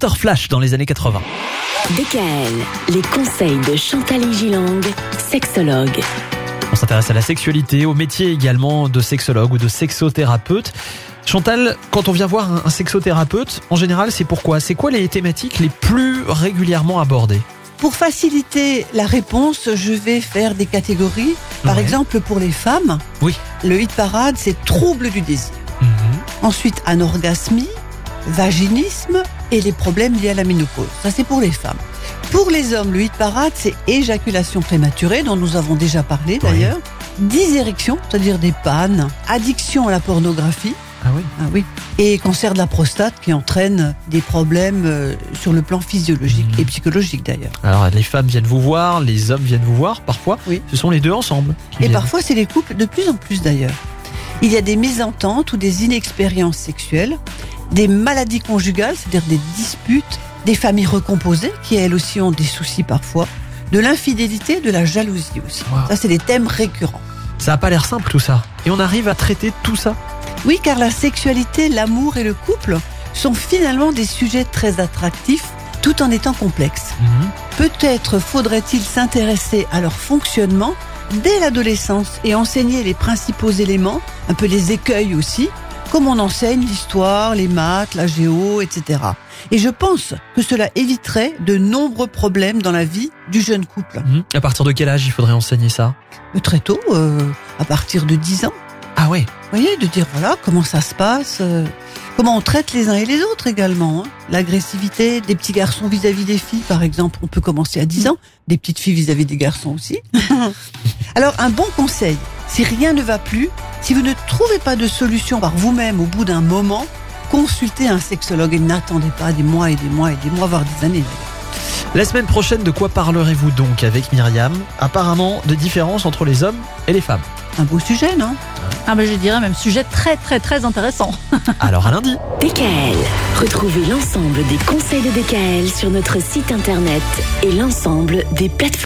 starter flash dans les années 80. DKL, les conseils de Chantal Gilang, sexologue. On s'intéresse à la sexualité, au métier également de sexologue ou de sexothérapeute. Chantal, quand on vient voir un- sexothérapeute, en général, c'est pourquoi? C'est quoi les thématiques les plus régulièrement abordées? Pour faciliter la réponse, je vais faire des catégories. Par Ouais. exemple, pour les femmes, Oui. le hit parade, c'est trouble du désir. Mhm. Ensuite, anorgasmie, vaginisme et les problèmes liés à la ménopause. Ça, c'est pour les femmes. Pour les hommes, le hit parade, c'est éjaculation prématurée, dont nous avons déjà parlé d'ailleurs. Dysérection, c'est-à-dire des pannes. Addiction à la pornographie. Ah oui Ah oui. Et cancer de la prostate qui entraîne des problèmes euh, sur le plan physiologique Mhm. et psychologique d'ailleurs. Alors, les femmes viennent vous voir, les hommes viennent vous voir, parfois. Oui. Ce sont les deux ensemble. Et viennent. parfois, c'est les couples de plus en plus d'ailleurs. Il y a des mésententes ou des inexpériences sexuelles, des maladies conjugales, c'est-à-dire des disputes, des familles recomposées qui elles aussi ont des soucis parfois, de l'infidélité, de la jalousie aussi. Wow. Ça, c'est des thèmes récurrents. Ça a pas l'air simple tout ça. Et on arrive à traiter tout ça? Oui, car la sexualité, l'amour et le couple sont finalement des sujets très attractifs tout en étant complexes. Mhm. Peut-être faudrait-il s'intéresser à leur fonctionnement dès l'adolescence et enseigner les principaux éléments, un peu les écueils aussi, comme on enseigne l'histoire, les maths, la géo, etc. Et je pense que cela éviterait de nombreux problèmes dans la vie du jeune couple. Mhm. À partir de quel âge il faudrait enseigner ça? Mais Très tôt, euh, à partir de 10 ans, Ah ouais vous voyez, de dire voilà comment ça se passe, euh, comment on traite les uns et les autres également. hein. L'agressivité des petits garçons vis-à-vis des filles, par exemple, on peut commencer à 10 ans, des petites filles vis-à-vis des garçons aussi. Alors, un bon conseil, si rien ne va plus, si vous ne trouvez pas de solution par vous-même au bout d'un moment, consultez un sexologue et n'attendez pas des mois et des mois et des mois, voire des années. La semaine prochaine, de quoi parlerez-vous donc avec Myriam? Apparemment, de différences entre les hommes et les femmes. Un beau sujet, non? Ah ben je dirais même sujet très très très intéressant. Alors à lundi DKL, retrouvez l'ensemble des conseils de DKL sur notre site internet et l'ensemble des plateformes.